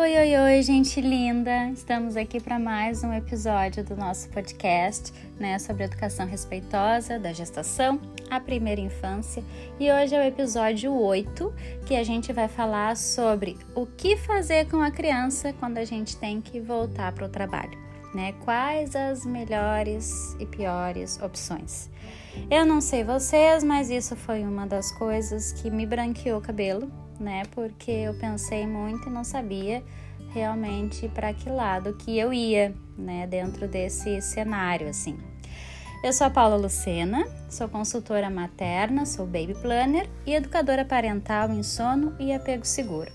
Oi, oi, oi, gente linda! Estamos aqui para mais um episódio do nosso podcast, né, sobre educação respeitosa da gestação à primeira infância. E hoje é o episódio 8, que a gente vai falar sobre o que fazer com a criança quando a gente tem que voltar para o trabalho, né? Quais as melhores e piores opções. Eu não sei vocês, mas isso foi uma das coisas que me branqueou o cabelo né? Porque eu pensei muito e não sabia realmente para que lado que eu ia, né, dentro desse cenário assim. Eu sou a Paula Lucena, sou consultora materna, sou baby planner e educadora parental em sono e apego seguro.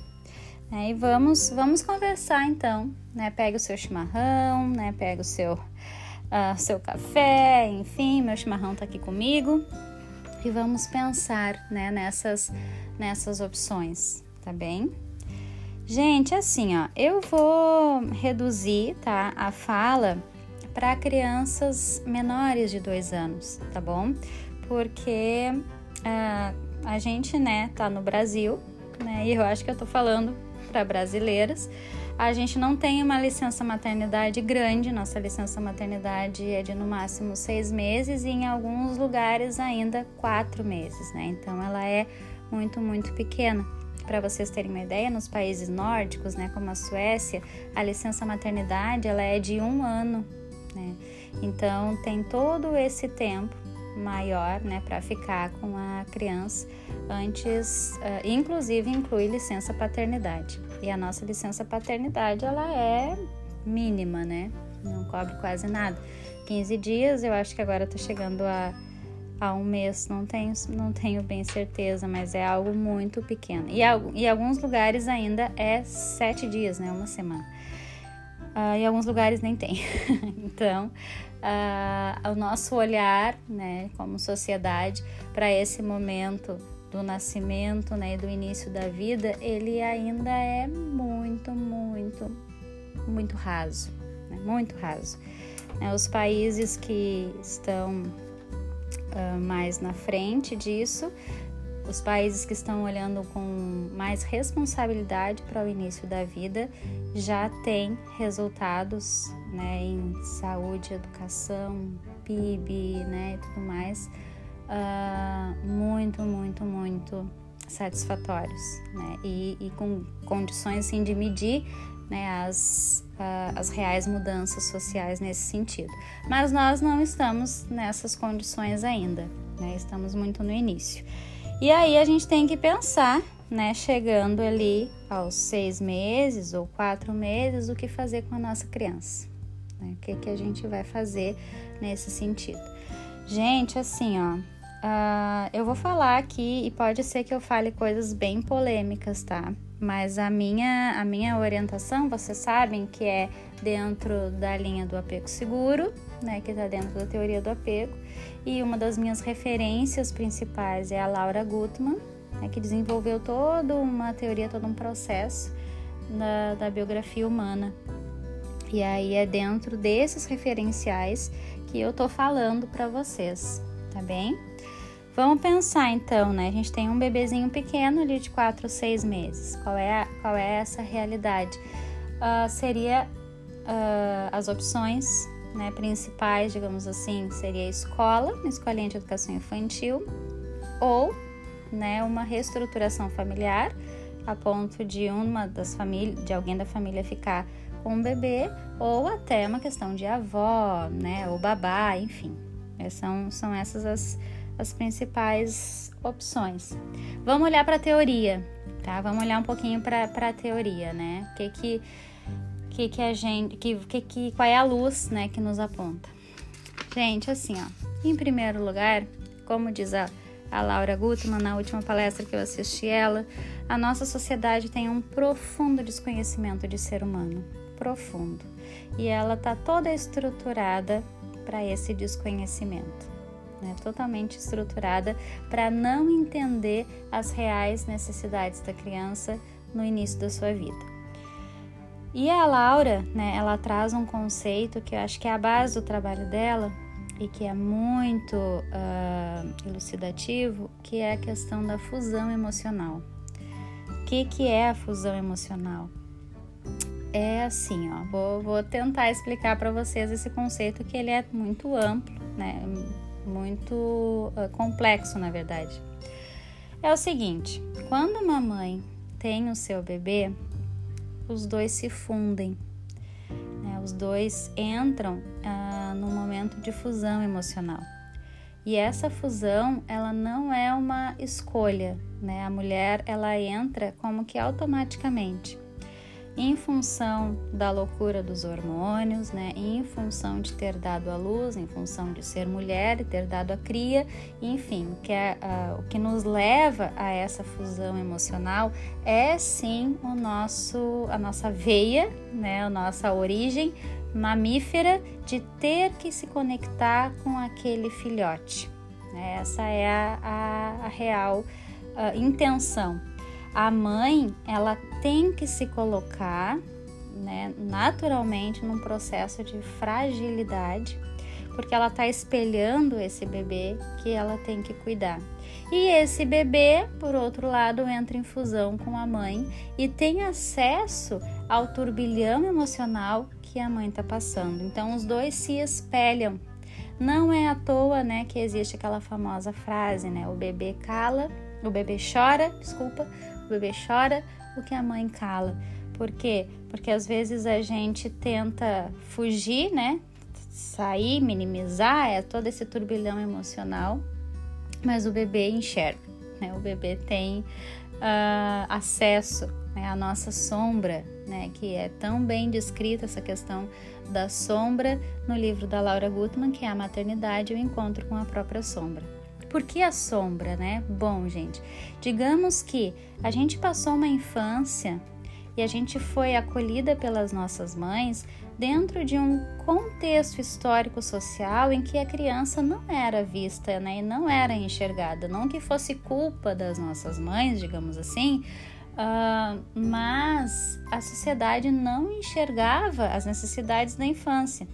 É, e vamos, vamos conversar então, né? Pega o seu chimarrão, né? Pega o seu, uh, seu café, enfim, meu chimarrão tá aqui comigo e vamos pensar, né? Nessas nessas opções, tá bem? Gente, assim, ó, eu vou reduzir, tá, a fala para crianças menores de dois anos, tá bom? Porque uh, a gente, né, tá no Brasil, né, e eu acho que eu tô falando para brasileiras. A gente não tem uma licença maternidade grande, nossa licença maternidade é de no máximo seis meses e em alguns lugares ainda quatro meses, né? Então ela é muito, muito pequena. Para vocês terem uma ideia, nos países nórdicos, né, como a Suécia, a licença maternidade ela é de um ano, né? Então tem todo esse tempo maior, né, para ficar com a criança antes, uh, inclusive inclui licença paternidade. E a nossa licença paternidade ela é mínima, né? Não cobre quase nada. 15 dias, eu acho que agora está chegando a a um mês, não tenho, não tenho bem certeza, mas é algo muito pequeno. E, em alguns lugares ainda é sete dias, né? Uma semana. Uh, em alguns lugares nem tem. então, uh, o nosso olhar, né, como sociedade, para esse momento do nascimento, né, e do início da vida, ele ainda é muito, muito, muito raso, né, muito raso. Né, os países que estão uh, mais na frente disso, os países que estão olhando com mais responsabilidade para o início da vida já têm resultados né, em saúde, educação, PIB né, e tudo mais uh, muito, muito, muito satisfatórios né, e, e com condições assim, de medir né, as, uh, as reais mudanças sociais nesse sentido. Mas nós não estamos nessas condições ainda, né, estamos muito no início. E aí a gente tem que pensar, né, chegando ali aos seis meses ou quatro meses, o que fazer com a nossa criança. Né, o que, que a gente vai fazer nesse sentido. Gente, assim, ó, uh, eu vou falar aqui e pode ser que eu fale coisas bem polêmicas, tá? Mas a minha, a minha orientação, vocês sabem que é dentro da linha do apego seguro, né, que está dentro da teoria do apego. E uma das minhas referências principais é a Laura Gutman, né, que desenvolveu toda uma teoria, todo um processo da, da biografia humana. E aí é dentro desses referenciais que eu tô falando para vocês, tá bem? Vamos pensar então, né? A gente tem um bebezinho pequeno ali de 4 ou 6 meses. Qual é, a, qual é essa realidade? Uh, seria uh, as opções né, principais, digamos assim, seria escola, uma escolinha de educação infantil, ou né, uma reestruturação familiar, a ponto de uma das famílias, de alguém da família ficar com o bebê, ou até uma questão de avó, né, ou babá, enfim. São, são essas as as principais opções. Vamos olhar para a teoria, tá? Vamos olhar um pouquinho para a teoria, né? O que que, que, que a gente, que, que, que, qual é a luz, né, que nos aponta? Gente, assim, ó, em primeiro lugar, como diz a, a Laura Gutman na última palestra que eu assisti ela, a nossa sociedade tem um profundo desconhecimento de ser humano, profundo, e ela tá toda estruturada para esse desconhecimento né, totalmente estruturada para não entender as reais necessidades da criança no início da sua vida. E a Laura, né, ela traz um conceito que eu acho que é a base do trabalho dela e que é muito uh, elucidativo, que é a questão da fusão emocional. O que, que é a fusão emocional? é assim, ó, vou, vou tentar explicar para vocês esse conceito que ele é muito amplo, né? Muito uh, complexo, na verdade. É o seguinte, quando uma mãe tem o seu bebê, os dois se fundem, né? os dois entram uh, num momento de fusão emocional. E essa fusão, ela não é uma escolha, né? A mulher, ela entra como que automaticamente em função da loucura dos hormônios, né? Em função de ter dado a luz, em função de ser mulher e ter dado a cria, enfim, que é, uh, o que nos leva a essa fusão emocional é sim o nosso, a nossa veia, né? A nossa origem mamífera de ter que se conectar com aquele filhote. Né? Essa é a, a, a real uh, intenção a mãe ela tem que se colocar né, naturalmente num processo de fragilidade, porque ela está espelhando esse bebê que ela tem que cuidar. E esse bebê, por outro lado, entra em fusão com a mãe e tem acesso ao turbilhão emocional que a mãe está passando. Então, os dois se espelham. Não é à toa, né, que existe aquela famosa frase, né, o bebê cala, o bebê chora, desculpa, o bebê chora, o que a mãe cala. Por quê? Porque às vezes a gente tenta fugir, né? Sair, minimizar, é todo esse turbilhão emocional, mas o bebê enxerga, né? O bebê tem uh, acesso né, à nossa sombra, né? Que é tão bem descrita essa questão da sombra no livro da Laura Gutman, que é a maternidade e o encontro com a própria sombra. Por que a sombra, né? Bom, gente, digamos que a gente passou uma infância e a gente foi acolhida pelas nossas mães dentro de um contexto histórico social em que a criança não era vista né, e não era enxergada. Não que fosse culpa das nossas mães, digamos assim, uh, mas a sociedade não enxergava as necessidades da infância.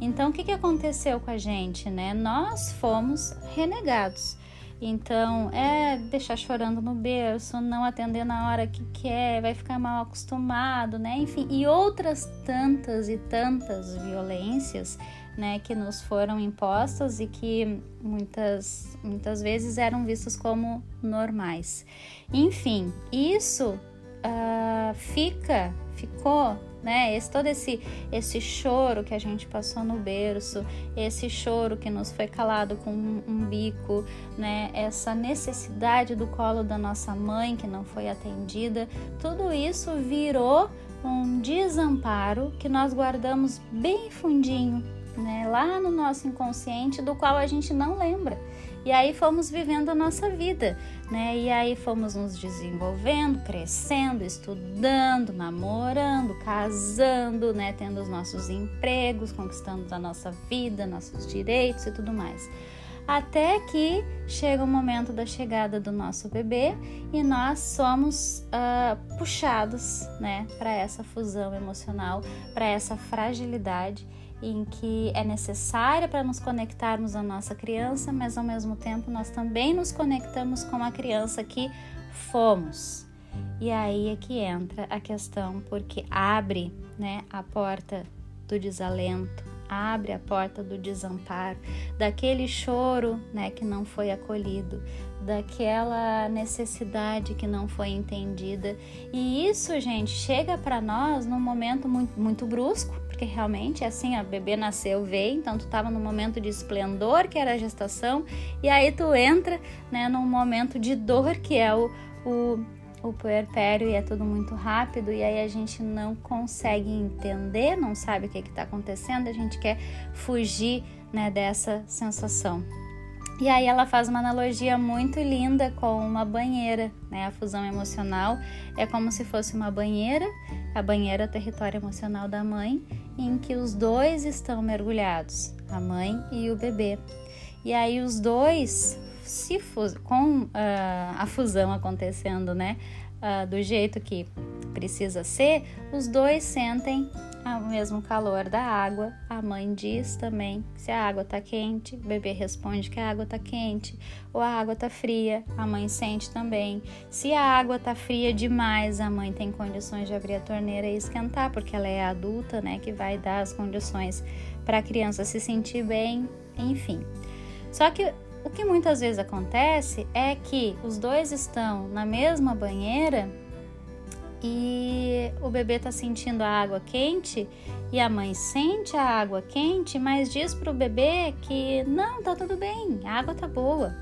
Então, o que, que aconteceu com a gente, né? Nós fomos renegados. Então, é deixar chorando no berço, não atender na hora que quer, vai ficar mal acostumado, né? Enfim, e outras tantas e tantas violências, né, que nos foram impostas e que muitas, muitas vezes eram vistas como normais. Enfim, isso uh, fica, ficou né? Esse, todo esse, esse choro que a gente passou no berço, esse choro que nos foi calado com um, um bico, né? Essa necessidade do colo da nossa mãe que não foi atendida, tudo isso virou um desamparo que nós guardamos bem fundinho, né? Lá no nosso inconsciente, do qual a gente não lembra. E aí fomos vivendo a nossa vida, né? E aí fomos nos desenvolvendo, crescendo, estudando, namorando, casando, né? Tendo os nossos empregos, conquistando a nossa vida, nossos direitos e tudo mais até que chega o momento da chegada do nosso bebê e nós somos uh, puxados, né, para essa fusão emocional, para essa fragilidade em que é necessária para nos conectarmos à nossa criança, mas ao mesmo tempo nós também nos conectamos com a criança que fomos. E aí é que entra a questão, porque abre né, a porta do desalento, abre a porta do desamparo, daquele choro né, que não foi acolhido, daquela necessidade que não foi entendida. E isso, gente, chega para nós num momento muito, muito brusco, porque realmente assim, a bebê nasceu, veio, então tu tava num momento de esplendor, que era a gestação, e aí tu entra, né, num momento de dor, que é o, o, o puerpério, e é tudo muito rápido, e aí a gente não consegue entender, não sabe o que está acontecendo, a gente quer fugir, né, dessa sensação. E aí ela faz uma analogia muito linda com uma banheira, né? A fusão emocional é como se fosse uma banheira, a banheira é o território emocional da mãe, em que os dois estão mergulhados, a mãe e o bebê. E aí os dois se com uh, a fusão acontecendo, né, uh, do jeito que precisa ser, os dois sentem o mesmo calor da água. A mãe diz também se a água está quente, o bebê responde que a água está quente, ou a água está fria, a mãe sente também. Se a água está fria demais, a mãe tem condições de abrir a torneira e esquentar, porque ela é adulta, né, que vai dar as condições para a criança se sentir bem, enfim. Só que o que muitas vezes acontece é que os dois estão na mesma banheira e o bebê está sentindo a água quente e a mãe sente a água quente, mas diz para o bebê que não, tá tudo bem, a água tá boa.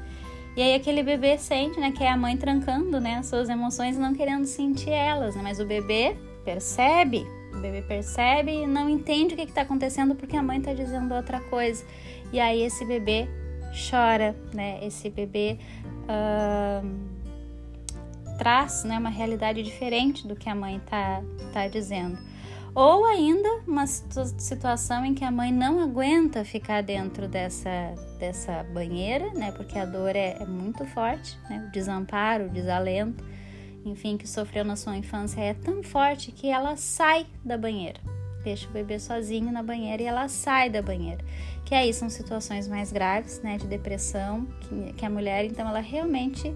E aí aquele bebê sente, né, que é a mãe trancando, né, as suas emoções não querendo sentir elas, né? Mas o bebê percebe, o bebê percebe e não entende o que está acontecendo porque a mãe está dizendo outra coisa. E aí esse bebê chora, né? Esse bebê uh, traz né, uma realidade diferente do que a mãe tá, tá dizendo. Ou ainda uma situação em que a mãe não aguenta ficar dentro dessa, dessa banheira, né? Porque a dor é, é muito forte, né? O desamparo, o desalento, enfim, que sofreu na sua infância é tão forte que ela sai da banheira. Deixa o bebê sozinho na banheira e ela sai da banheira. Que aí são situações mais graves, né? De depressão, que, que a mulher, então, ela realmente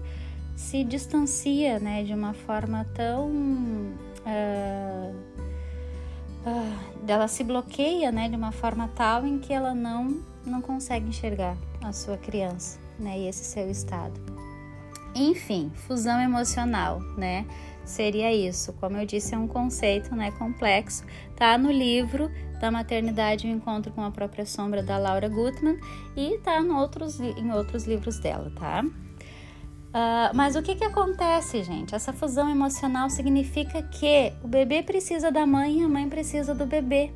se distancia, né? De uma forma tão. Uh, uh, ela se bloqueia, né? De uma forma tal em que ela não, não consegue enxergar a sua criança, né? E esse seu estado. Enfim, fusão emocional, né? Seria isso. Como eu disse, é um conceito, né? Complexo. Tá no livro da maternidade o encontro com a própria sombra da Laura Gutman e tá em outros, em outros livros dela, tá? Uh, mas o que, que acontece, gente? Essa fusão emocional significa que o bebê precisa da mãe e a mãe precisa do bebê.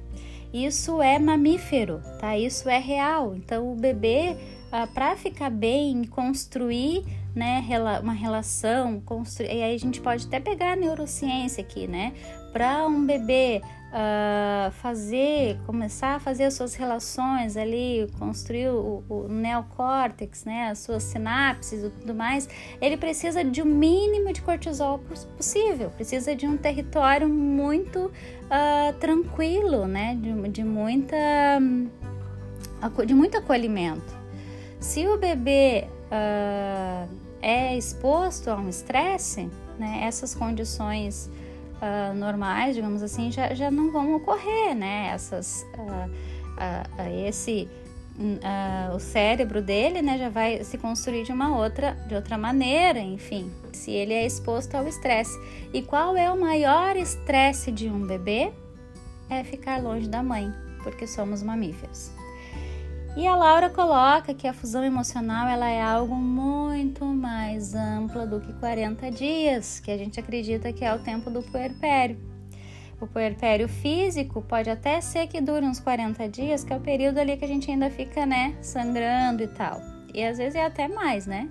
Isso é mamífero, tá? Isso é real. Então, o bebê, uh, ah, para ficar bem, construir né, uma relação, construir. E aí a gente pode até pegar a neurociência aqui, né? Para um bebê uh, fazer, começar a fazer as suas relações ali, construir o, o neocórtex, né, as suas sinapses e tudo mais, ele precisa de um mínimo de cortisol possível, precisa de um território muito uh, tranquilo, né, de, de muita de muito acolhimento. Se o bebê uh, é exposto a um estresse, né, essas condições uh, normais, digamos assim, já, já não vão ocorrer, né? Essas, uh, esse, o cérebro dele, né, já vai se construir de uma outra, de outra maneira, enfim, se ele é exposto ao estresse. E qual é o maior estresse de um bebê? É ficar longe da mãe, porque somos mamíferos. E a Laura coloca que a fusão emocional ela é algo muito mais ampla do que 40 dias, que a gente acredita que é o tempo do puerpério. O puerpério físico pode até ser que dure uns 40 dias, que é o período ali que a gente ainda fica, né, sangrando e tal. E às vezes é até mais, né?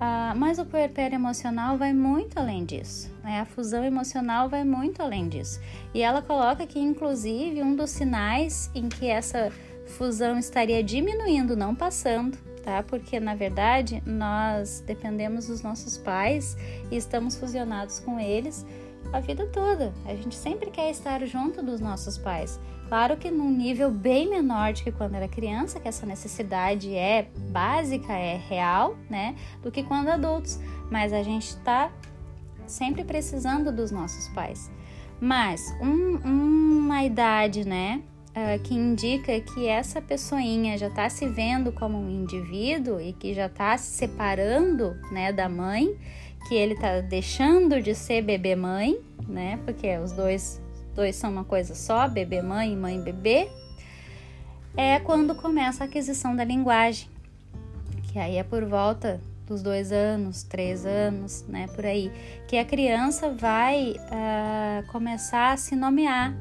Ah, mas o puerpério emocional vai muito além disso. Né? A fusão emocional vai muito além disso. E ela coloca que, inclusive, um dos sinais em que essa fusão estaria diminuindo, não passando, tá? Porque na verdade nós dependemos dos nossos pais e estamos fusionados com eles a vida toda. A gente sempre quer estar junto dos nossos pais. Claro que num nível bem menor do que quando era criança, que essa necessidade é básica, é real, né? Do que quando adultos. Mas a gente está sempre precisando dos nossos pais. Mas um, uma idade, né? Uh, que indica que essa pessoinha já está se vendo como um indivíduo e que já está se separando né, da mãe, que ele está deixando de ser bebê-mãe, né? Porque os dois, dois são uma coisa só, bebê-mãe e mãe-bebê. É quando começa a aquisição da linguagem, que aí é por volta dos dois anos, três anos, né, por aí, que a criança vai uh, começar a se nomear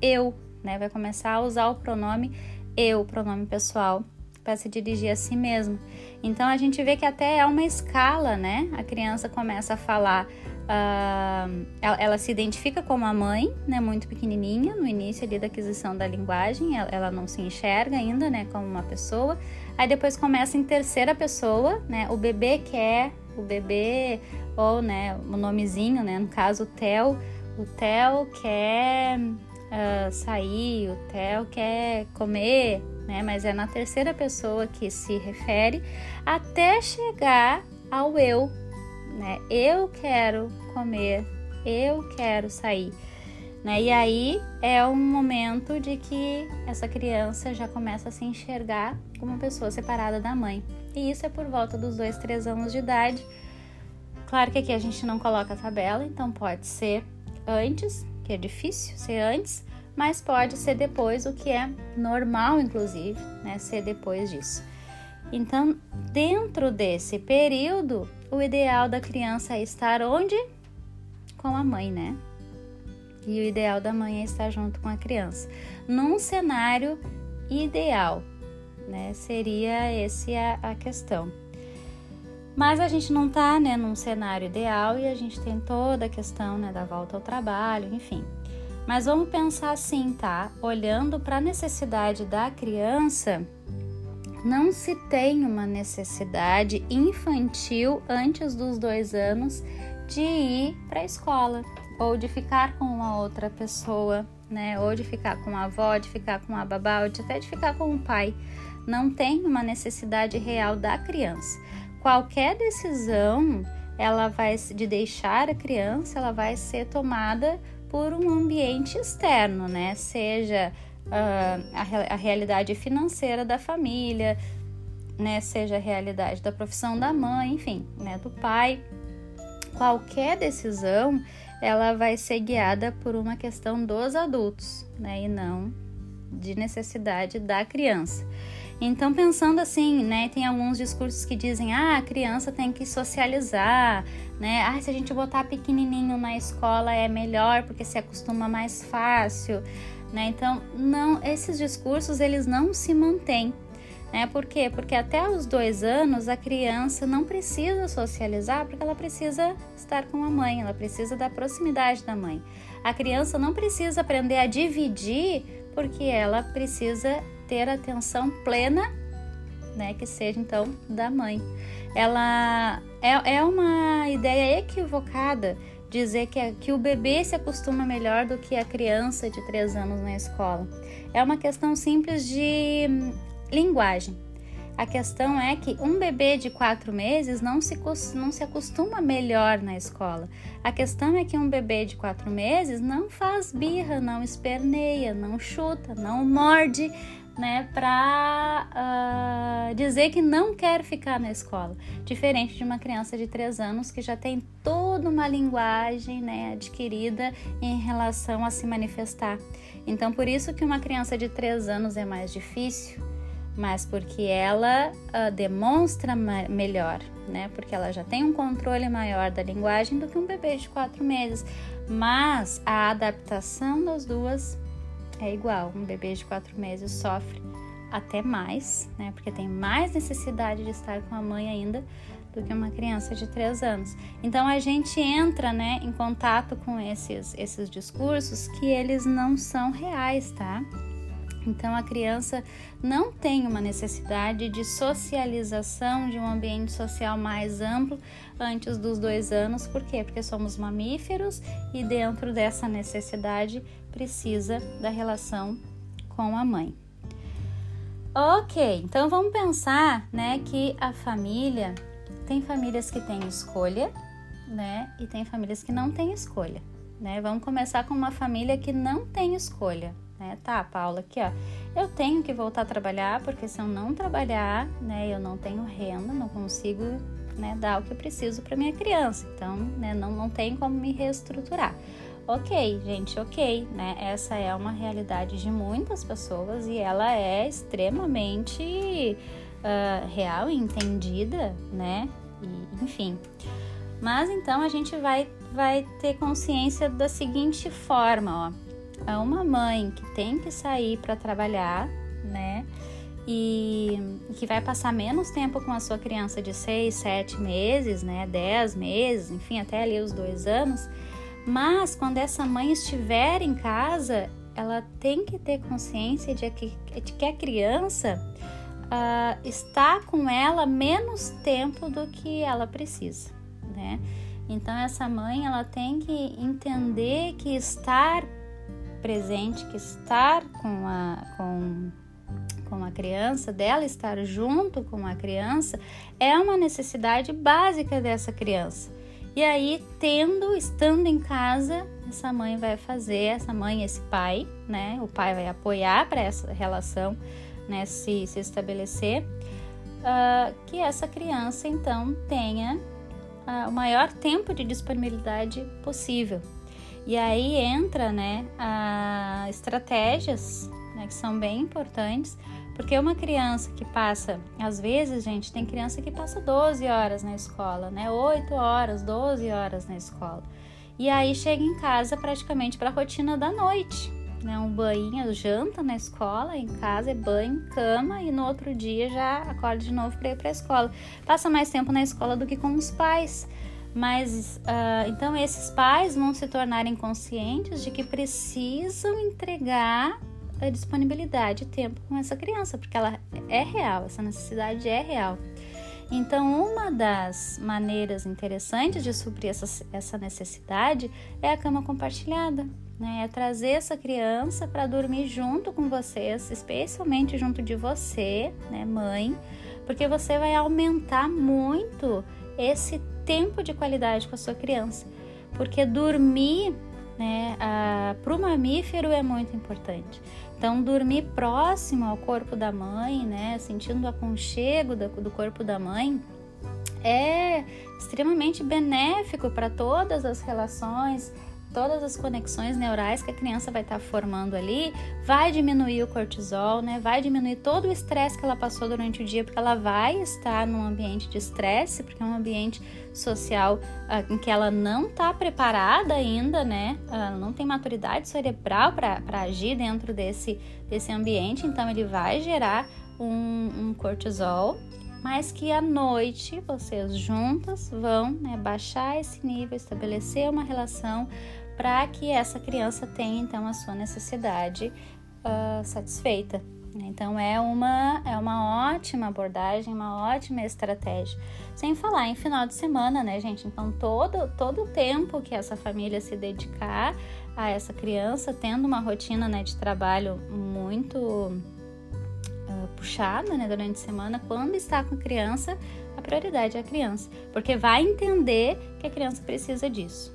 eu, né? Vai começar a usar o pronome eu, pronome pessoal, para se dirigir a si mesmo. Então a gente vê que até é uma escala, né? A criança começa a falar, uh, ela, ela, se identifica como a mãe, né? Muito pequenininha, no início ali da aquisição da linguagem, ela, ela não se enxerga ainda, né? Como uma pessoa. Aí depois começa em terceira pessoa, né? O bebê quer, o bebê ou, né? O nomezinho, né? No caso, o Theo, o Theo quer uh, sair, o Theo quer comer, né? Mas é na terceira pessoa que se refere até chegar ao eu, né? Eu quero comer, eu quero sair. Né? E aí é um momento de que essa criança já começa a se enxergar como uma pessoa separada da mãe. E isso é por volta dos dois, três anos de idade. Claro que aqui a gente não coloca a tabela, então pode ser antes, que é difícil ser antes, mas pode ser depois, o que é normal, inclusive, né? Ser depois disso. Então, dentro desse período, o ideal da criança é estar onde? Com a mãe, né? E o ideal da mãe é estar junto com a criança. Num cenário ideal, né? Seria esse a, a questão. Mas a gente não tá, né, num cenário ideal e a gente tem toda a questão, né, da volta ao trabalho, enfim. Mas vamos pensar assim, tá? Olhando para a necessidade da criança, não se tem uma necessidade infantil antes dos dois anos de ir para a escola ou de ficar com uma outra pessoa, né? Ou de ficar com a avó, de ficar com a babá, ou de até de ficar com o pai. Não tem uma necessidade real da criança. Qualquer decisão, ela vai de deixar a criança, ela vai ser tomada por um ambiente externo, né? Seja uh, a, a realidade financeira da família, né? Seja a realidade da profissão da mãe, enfim, né? Do pai. Qualquer decisão ela vai ser guiada por uma questão dos adultos, né, e não de necessidade da criança. Então, pensando assim, né, tem alguns discursos que dizem: ah, a criança tem que socializar, né? Ah, se a gente botar pequenininho na escola é melhor porque se acostuma mais fácil, né? Então, não, esses discursos eles não se mantêm. Né? Por quê? Porque até os dois anos a criança não precisa socializar porque ela precisa estar com a mãe, ela precisa da proximidade da mãe. A criança não precisa aprender a dividir porque ela precisa ter atenção plena, né? Que seja então da mãe. Ela é, é uma ideia equivocada dizer que, é, que o bebê se acostuma melhor do que a criança de 3 anos na escola. É uma questão simples de Linguagem. A questão é que um bebê de quatro meses não se, não se acostuma melhor na escola. A questão é que um bebê de quatro meses não faz birra, não esperneia, não chuta, não morde, né, para uh, ah, dizer que não quer ficar na escola. Diferente de uma criança de três anos que já tem toda uma linguagem, né, adquirida em relação a se manifestar. Então, por isso que uma criança de três anos é mais difícil mas porque ela uh, demonstra melhor, né? Porque ela já tem um controle maior da linguagem do que um bebê de quatro meses. Mas a adaptação das duas é igual. Um bebê de quatro meses sofre até mais, né? Porque tem mais necessidade de estar com a mãe ainda do que uma criança de três anos. Então a gente entra, né, em contato com esses esses discursos que eles não são reais, tá? Então, a criança não tem uma necessidade de socialização, de um ambiente social mais amplo antes dos dois anos. Por quê? Porque somos mamíferos e, dentro dessa necessidade, precisa da relação com a mãe. Ok, então vamos pensar né, que a família tem famílias que têm escolha, né? E tem famílias que não têm escolha. Né? Vamos começar com uma família que não tem escolha né? Tá, Paula, aqui ó, eu tenho que voltar a trabalhar porque se eu não trabalhar, né, eu não tenho renda, não consigo, né, dar o que eu preciso para minha criança. Então, né, não, não tem como me reestruturar. Ok, gente, ok, né? Essa é uma realidade de muitas pessoas e ela é extremamente uh, real e entendida, né? E, enfim. Mas então a gente vai, vai ter consciência da seguinte forma, ó a uma mãe que tem que sair para trabalhar, né? E que vai passar menos tempo com a sua criança de 6, 7 meses, né? 10 meses, enfim, até ali os dois anos. Mas quando essa mãe estiver em casa, ela tem que ter consciência de que, de que a criança uh, está com ela menos tempo do que ela precisa, né? Então essa mãe ela tem que entender que estar presente, que estar com a, com, com a criança, dela estar junto com a criança, é uma necessidade básica dessa criança. E aí, tendo, estando em casa, essa mãe vai fazer, essa mãe, esse pai, né? O pai vai apoiar para essa relação, né? Se, se estabelecer, uh, que essa criança então tenha uh, o maior tempo de disponibilidade possível. E aí entra, né? Uh, estratégias, né? Que são bem importantes porque uma criança que passa, às vezes, gente, tem criança que passa 12 horas na escola, né? 8 horas, 12 horas na escola. E aí chega em casa praticamente para a rotina da noite, né? Um banho, janta na escola, em casa é banho, cama e no outro dia já acorda de novo para ir para a escola. Passa mais tempo na escola do que com os pais. Mas uh, então esses pais vão se tornarem conscientes de que precisam entregar a disponibilidade, tempo com essa criança, porque ela é real, essa necessidade é real. Então, uma das maneiras interessantes de suprir essa, essa necessidade é a cama compartilhada, né? É trazer essa criança para dormir junto com vocês, especialmente junto de você, né, mãe, porque você vai aumentar muito esse tempo de qualidade com a sua criança. Porque dormir né, para o mamífero é muito importante. Então, dormir próximo ao corpo da mãe, né, sentindo o aconchego do, do corpo da mãe, é extremamente benéfico para todas as relações todas as conexões neurais que a criança vai estar tá formando ali, vai diminuir o cortisol, né? Vai diminuir todo o estresse que ela passou durante o dia, porque ela vai estar num ambiente de estresse, porque é um ambiente social uh, em que ela não está preparada ainda, né? Uh, não tem maturidade cerebral para agir dentro desse, desse ambiente, então ele vai gerar um, um cortisol mas que à noite vocês juntas vão né, baixar esse nível, estabelecer uma relação para que essa criança tenha então a sua necessidade uh, satisfeita. Então é uma, é uma ótima abordagem, uma ótima estratégia. Sem falar em final de semana, né, gente? Então todo todo o tempo que essa família se dedicar a essa criança, tendo uma rotina né, de trabalho muito uh, puxada né, durante a semana, quando está com criança, a prioridade é a criança, porque vai entender que a criança precisa disso.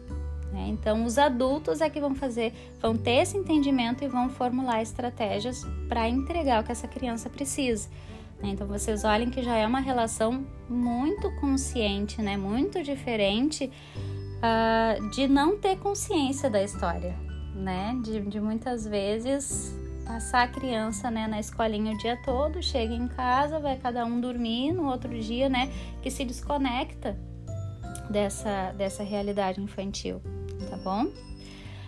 Né? Então, os adultos é que vão fazer, vão ter esse entendimento e vão formular estratégias para entregar o que essa criança precisa. Né? Então, vocês olhem que já é uma relação muito consciente, né? muito diferente uh, de não ter consciência da história, né? De, de muitas vezes passar a criança né, na escolinha o dia todo, chega em casa, vai cada um dormir, no outro dia, né, que se desconecta dessa, dessa realidade infantil tá bom?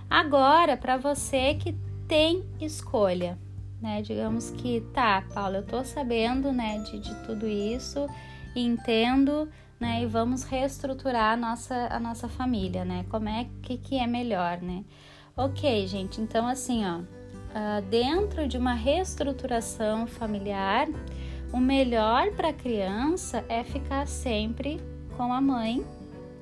Agora, para você que tem escolha, né? Digamos que tá, Paula, eu tô sabendo, né, de, de tudo isso, entendo, né? E vamos reestruturar a nossa, a nossa família, né? Como é que, que é melhor, né? Ok, gente, então assim, ó, uh, dentro de uma reestruturação familiar, o melhor para a criança é ficar sempre com a mãe,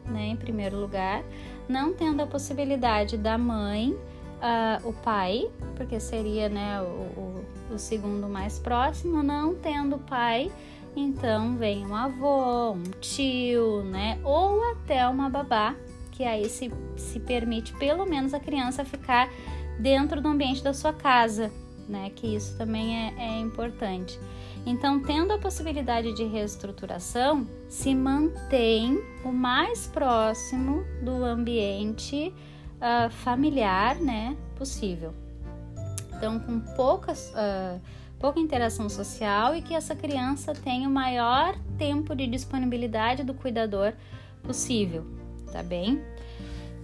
né, em primeiro lugar, não tendo a possibilidade da mãe, uh, o pai, porque seria né, o, o, o, segundo mais próximo, não tendo pai, então vem um avô, um tio, né, ou até uma babá, que aí se, se permite pelo menos a criança ficar dentro do ambiente da sua casa, né, que isso também é, é importante. Então, tendo a possibilidade de reestruturação, se mantém o mais próximo do ambiente uh, familiar, né, possível. Então, com poucas, uh, pouca interação social e que essa criança tenha o maior tempo de disponibilidade do cuidador possível, tá bem?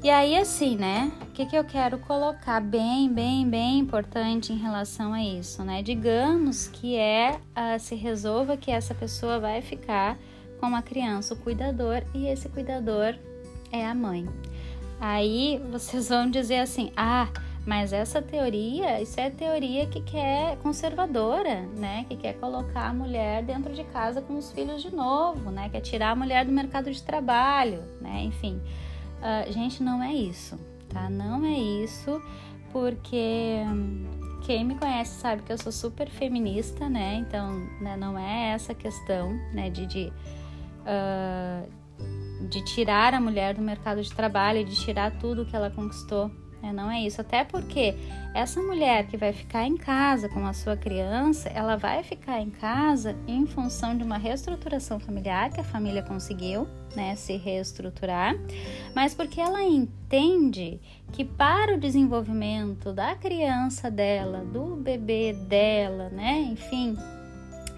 E aí, assim, né? O que, que eu quero colocar bem, bem, bem importante em relação a isso, né? Digamos que é uh, se resolva que essa pessoa vai ficar com uma criança, o cuidador, e esse cuidador é a mãe. Aí vocês vão dizer assim: ah, mas essa teoria, isso é teoria que quer conservadora, né? Que quer colocar a mulher dentro de casa com os filhos de novo, né? Quer tirar a mulher do mercado de trabalho, né? Enfim. Uh, gente, não é isso, tá? Não é isso, porque quem me conhece sabe que eu sou super feminista, né? Então, né, não é essa questão, né, de, de, uh, de tirar a mulher do mercado de trabalho, de tirar tudo que ela conquistou né? Não é isso. Até porque essa mulher que vai ficar em casa com a sua criança, ela vai ficar em casa em função de uma reestruturação familiar que a família conseguiu, né, se reestruturar, mas porque ela entende que para o desenvolvimento da criança dela, do bebê dela, né, enfim,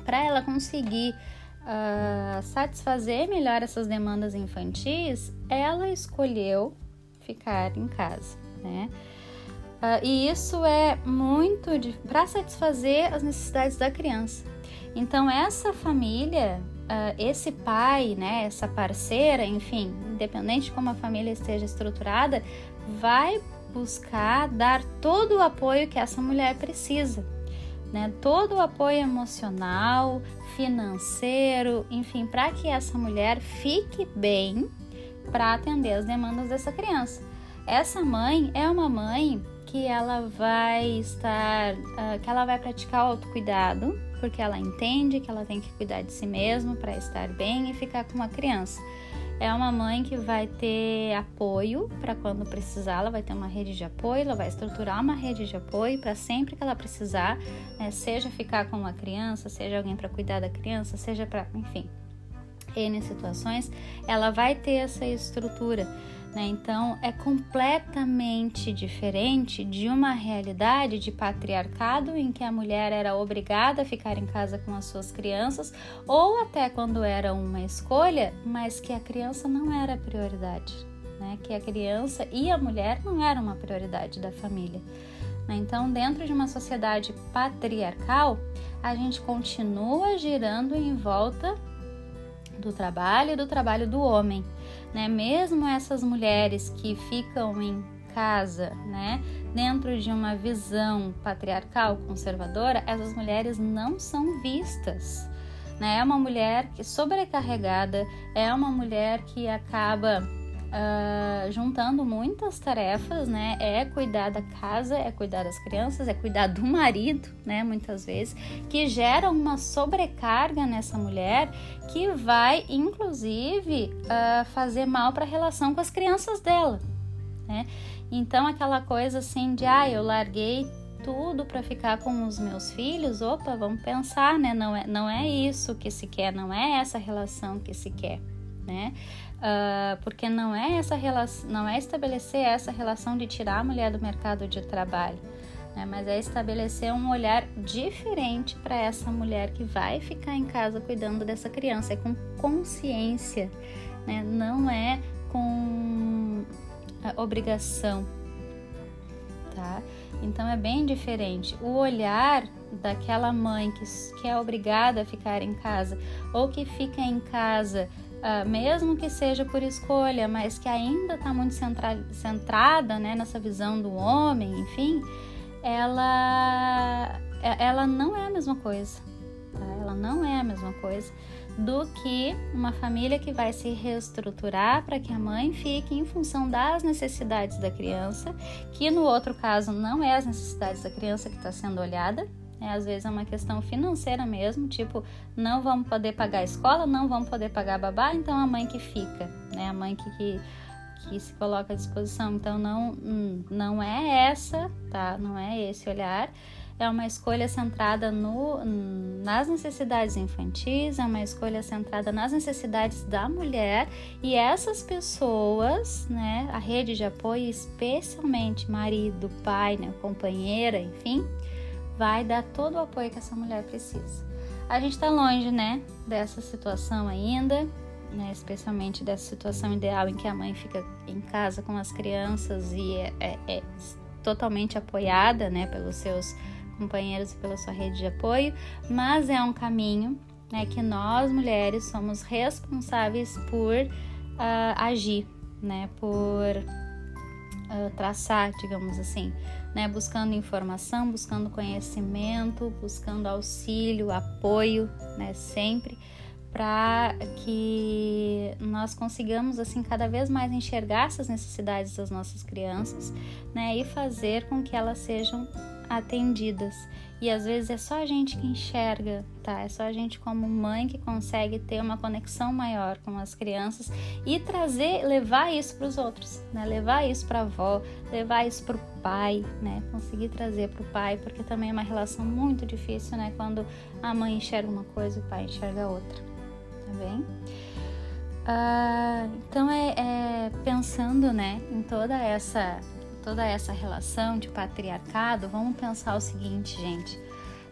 para ela conseguir uh, satisfazer melhor essas demandas infantis, ela escolheu ficar em casa né? Uh, e isso é muito para satisfazer as necessidades da criança. Então essa família, uh, esse pai, né, essa parceira, enfim, independente de como a família esteja estruturada, vai buscar dar todo o apoio que essa mulher precisa, né? Todo o apoio emocional, financeiro, enfim, para que essa mulher fique bem para atender as demandas dessa criança. Essa mãe é uma mãe que ela vai estar, uh, que ela vai praticar o autocuidado, porque ela entende que ela tem que cuidar de si mesma para estar bem e ficar com uma criança. É uma mãe que vai ter apoio para quando precisar, ela vai ter uma rede de apoio, ela vai estruturar uma rede de apoio para sempre que ela precisar, né? seja ficar com uma criança, seja alguém para cuidar da criança, seja para, enfim, N situações, ela vai ter essa estrutura. Né? Então, é completamente diferente de uma realidade de patriarcado em que a mulher era obrigada a ficar em casa com as suas crianças, ou até quando era uma escolha, mas que a criança não era prioridade, né? que a criança e a mulher não eram uma prioridade da família. Né? Então, dentro de uma sociedade patriarcal, a gente continua girando em volta do trabalho e do trabalho do homem né? Mesmo essas mulheres que ficam em casa, né, dentro de uma visão patriarcal conservadora, essas mulheres não são vistas. Né? É uma mulher que sobrecarregada, é uma mulher que acaba uh, juntando muitas tarefas, né? É cuidar da casa, é cuidar das crianças, é cuidar do marido, né? Muitas vezes, que gera uma sobrecarga nessa mulher que vai, inclusive, uh, fazer mal para a relação com as crianças dela, né? Então, aquela coisa assim de, ah, eu larguei tudo para ficar com os meus filhos, opa, vamos pensar, né? Não é, não é isso que se quer, não é essa relação que se quer, né? Uh, porque não é essa relação, não é estabelecer essa relação de tirar a mulher do mercado de trabalho, né? mas é estabelecer um olhar diferente para essa mulher que vai ficar em casa cuidando dessa criança, é com consciência, né? não é com obrigação, tá? Então é bem diferente. O olhar daquela mãe que, que é obrigada a ficar em casa ou que fica em casa uh, mesmo que seja por escolha, mas que ainda está muito centra centrada né, nessa visão do homem, enfim, ela, é, ela não é a mesma coisa. Tá? Ela não é a mesma coisa do que uma família que vai se reestruturar para que a mãe fique em função das necessidades da criança, que no outro caso não é as necessidades da criança que está sendo olhada, é, às vezes é uma questão financeira mesmo, tipo, não vamos poder pagar a escola, não vamos poder pagar babá, então a mãe que fica, né? A mãe que, que, que se coloca à disposição. Então não, hum, não é essa, tá? Não é esse olhar. É uma escolha centrada no, nas necessidades infantis, é uma escolha centrada nas necessidades da mulher e essas pessoas, né, a rede de apoio, especialmente marido, pai, né, companheira, enfim, vai dar todo o apoio que essa mulher precisa. A gente está longe, né, dessa situação ainda, né, especialmente dessa situação ideal em que a mãe fica em casa com as crianças e é, é, é totalmente apoiada, né, pelos seus companheiros e pela sua rede de apoio, mas é um caminho, né, que nós mulheres somos responsáveis por uh, agir, né, por uh, traçar, digamos assim, né? Buscando informação, buscando conhecimento, buscando auxílio, apoio, né? Sempre para que nós consigamos assim cada vez mais enxergar essas necessidades das nossas crianças, né, e fazer com que elas sejam atendidas. E às vezes é só a gente que enxerga, tá? É só a gente como mãe que consegue ter uma conexão maior com as crianças e trazer, levar isso para os outros, né? Levar isso para a avó, levar isso para o pai, né? Conseguir trazer para o pai, porque também é uma relação muito difícil, né? Quando a mãe enxerga uma coisa e o pai enxerga outra, tá bem? Ah, então é, é pensando, né, em toda essa toda essa relação de patriarcado, vamos pensar o seguinte, gente.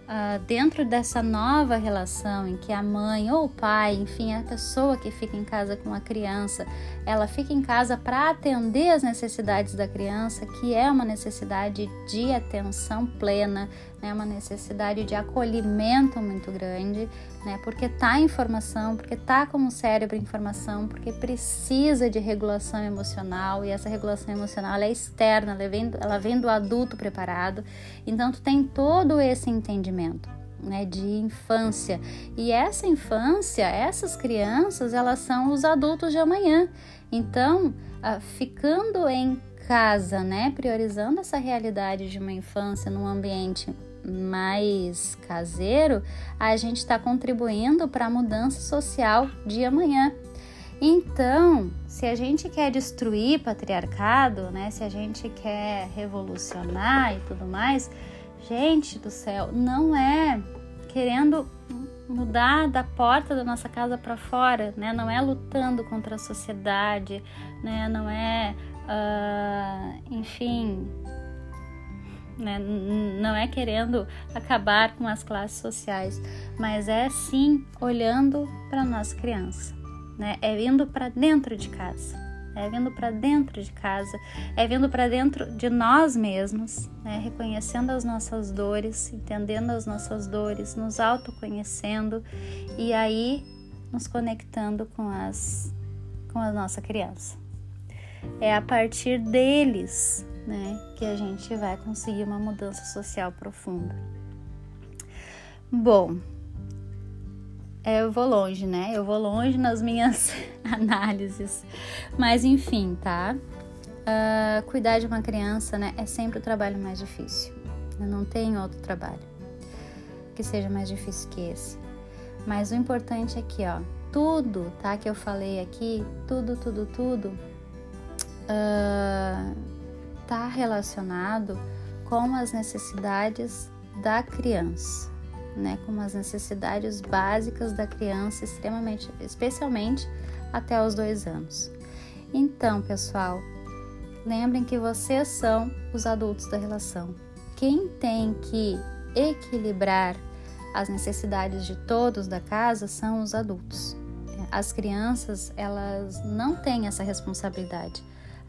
Uh, dentro dessa nova relação em que a mãe ou o pai, enfim, a pessoa que fica em casa com a criança, ela fica em casa para atender as necessidades da criança, que é uma necessidade de atenção plena, né, uma necessidade de acolhimento muito grande, né, porque tá em formação, porque tá com o cérebro em formação, porque precisa de regulação emocional e essa regulação emocional é externa, ela vem, ela vem do adulto preparado, então tu tem todo esse entendimento. Né, de infância. E essa infância, essas crianças, elas são os adultos de amanhã. Então, ah, ficando em casa, né, priorizando essa realidade de uma infância num ambiente mais caseiro, a gente está contribuindo para a mudança social de amanhã. Então, se a gente quer destruir patriarcado, né, se a gente quer revolucionar e tudo mais, gente do céu, não é querendo mudar da porta da nossa casa para fora, né? Não é lutando contra a sociedade, né? Não é, uh, enfim, né? Não é querendo acabar com as classes sociais, mas é sim olhando para nossa criança, né? É vindo para dentro de casa, é vindo para dentro de casa, é vindo para dentro de nós mesmos, né? reconhecendo as nossas dores, entendendo as nossas dores, nos autoconhecendo e aí nos conectando com as com a nossa criança. É a partir deles né, que a gente vai conseguir uma mudança social profunda. Bom, eu vou longe, né? Eu vou longe nas minhas análises, mas enfim, tá? Uh, cuidar de uma criança, né, é sempre o trabalho mais difícil. Não tem outro trabalho que seja mais difícil que esse. Mas o importante é que, ó, tudo, tá? Que eu falei aqui, tudo, tudo, tudo. Uh, está relacionado com as necessidades da criança, né? Com as necessidades básicas da criança, extremamente, especialmente até os dois anos. Então, pessoal, lembrem que vocês são os adultos da relação. Quem tem que equilibrar as necessidades de todos da casa são os adultos. As crianças, elas não têm essa responsabilidade.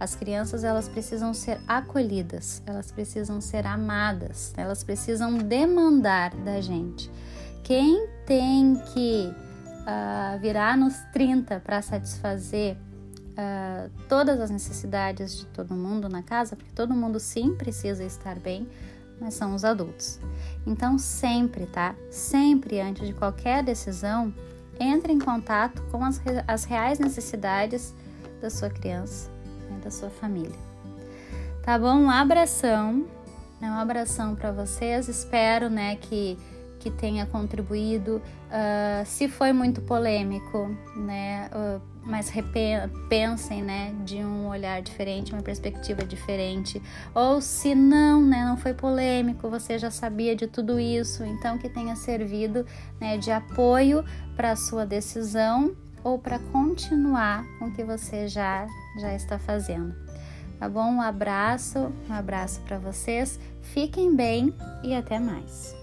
As crianças elas precisam ser acolhidas, elas precisam ser amadas, elas precisam demandar da gente. Quem tem que uh, virar nos 30 para satisfazer uh, todas as necessidades de todo mundo na casa, porque todo mundo sim precisa estar bem, mas são os adultos. Então, sempre, tá? Sempre antes de qualquer decisão, entre em contato com as, as reais necessidades da sua criança né, da sua família. Tá bom? Um abração, né, um abração para vocês. Espero, né, que que tenha contribuído. Uh, se foi muito polêmico, né, uh, mas pensem, né, de um olhar diferente, uma perspectiva diferente. Ou se não, né, não foi polêmico, você já sabia de tudo isso, então que tenha servido, né, de apoio para a sua decisão ou para continuar com o que você já já está fazendo. Tá bom? Um abraço, um abraço para vocês. Fiquem bem e até mais.